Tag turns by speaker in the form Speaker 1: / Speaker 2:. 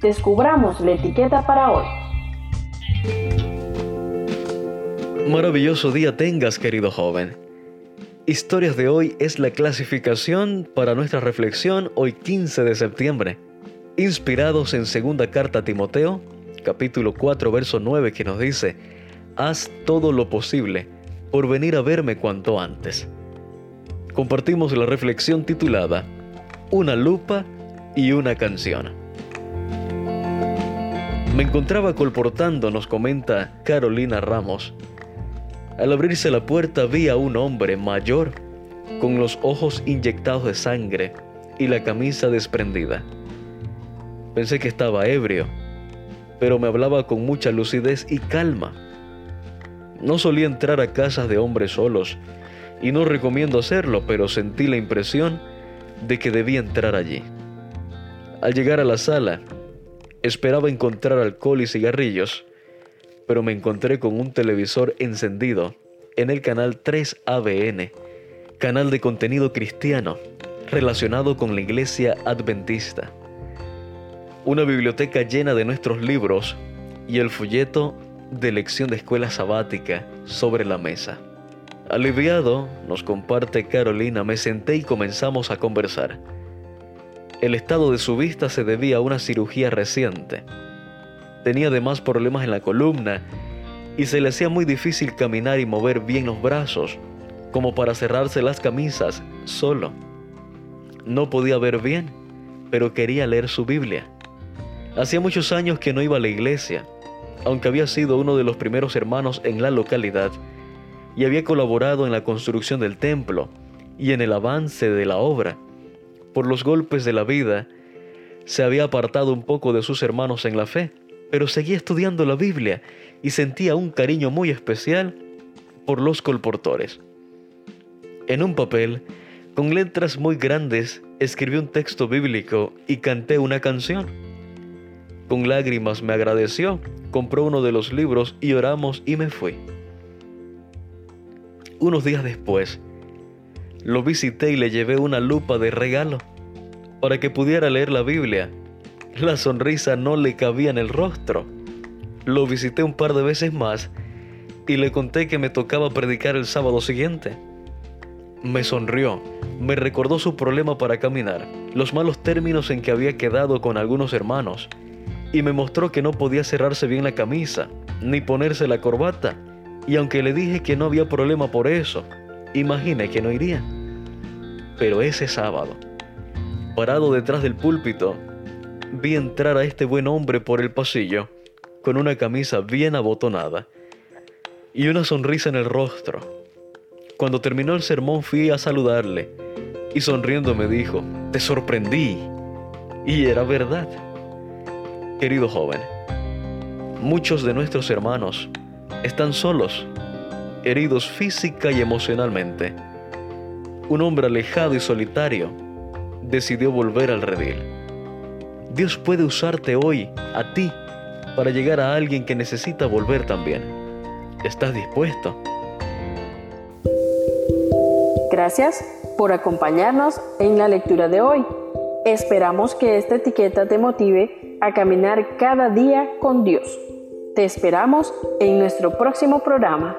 Speaker 1: descubramos la etiqueta para hoy.
Speaker 2: Maravilloso día tengas, querido joven. Historias de hoy es la clasificación para nuestra reflexión hoy 15 de septiembre, inspirados en segunda carta a Timoteo, capítulo 4, verso 9, que nos dice, haz todo lo posible por venir a verme cuanto antes. Compartimos la reflexión titulada Una lupa y una canción. Me encontraba colportando, nos comenta Carolina Ramos, al abrirse la puerta vi a un hombre mayor, con los ojos inyectados de sangre y la camisa desprendida. Pensé que estaba ebrio, pero me hablaba con mucha lucidez y calma. No solía entrar a casas de hombres solos, y no recomiendo hacerlo, pero sentí la impresión de que debía entrar allí. Al llegar a la sala, esperaba encontrar alcohol y cigarrillos, pero me encontré con un televisor encendido en el canal 3 ABN, canal de contenido cristiano relacionado con la iglesia adventista. Una biblioteca llena de nuestros libros y el folleto de lección de escuela sabática sobre la mesa. Aliviado, nos comparte Carolina, me senté y comenzamos a conversar. El estado de su vista se debía a una cirugía reciente Tenía además problemas en la columna y se le hacía muy difícil caminar y mover bien los brazos, como para cerrarse las camisas solo. No podía ver bien, pero quería leer su Biblia. Hacía muchos años que no iba a la iglesia, aunque había sido uno de los primeros hermanos en la localidad y había colaborado en la construcción del templo y en el avance de la obra. Por los golpes de la vida, se había apartado un poco de sus hermanos en la fe pero seguía estudiando la Biblia y sentía un cariño muy especial por los colportores. En un papel, con letras muy grandes, escribí un texto bíblico y canté una canción. Con lágrimas me agradeció, compró uno de los libros y oramos y me fui. Unos días después, lo visité y le llevé una lupa de regalo para que pudiera leer la Biblia la sonrisa no le cabía en el rostro. Lo visité un par de veces más y le conté que me tocaba predicar el sábado siguiente. Me sonrió, me recordó su problema para caminar, los malos términos en que había quedado con algunos hermanos, y me mostró que no podía cerrarse bien la camisa, ni ponerse la corbata, y aunque le dije que no había problema por eso, imaginé que no iría. Pero ese sábado, parado detrás del púlpito, vi entrar a este buen hombre por el pasillo, con una camisa bien abotonada y una sonrisa en el rostro. Cuando terminó el sermón fui a saludarle y sonriendo me dijo, te sorprendí. Y era verdad. Querido joven, muchos de nuestros hermanos están solos, heridos física y emocionalmente. Un hombre alejado y solitario decidió volver al redil. Dios puede usarte hoy, a ti, para llegar a alguien que necesita volver también. ¿Estás dispuesto?
Speaker 1: Gracias por acompañarnos en la lectura de hoy. Esperamos que esta etiqueta te motive a caminar cada día con Dios. Te esperamos en nuestro próximo programa.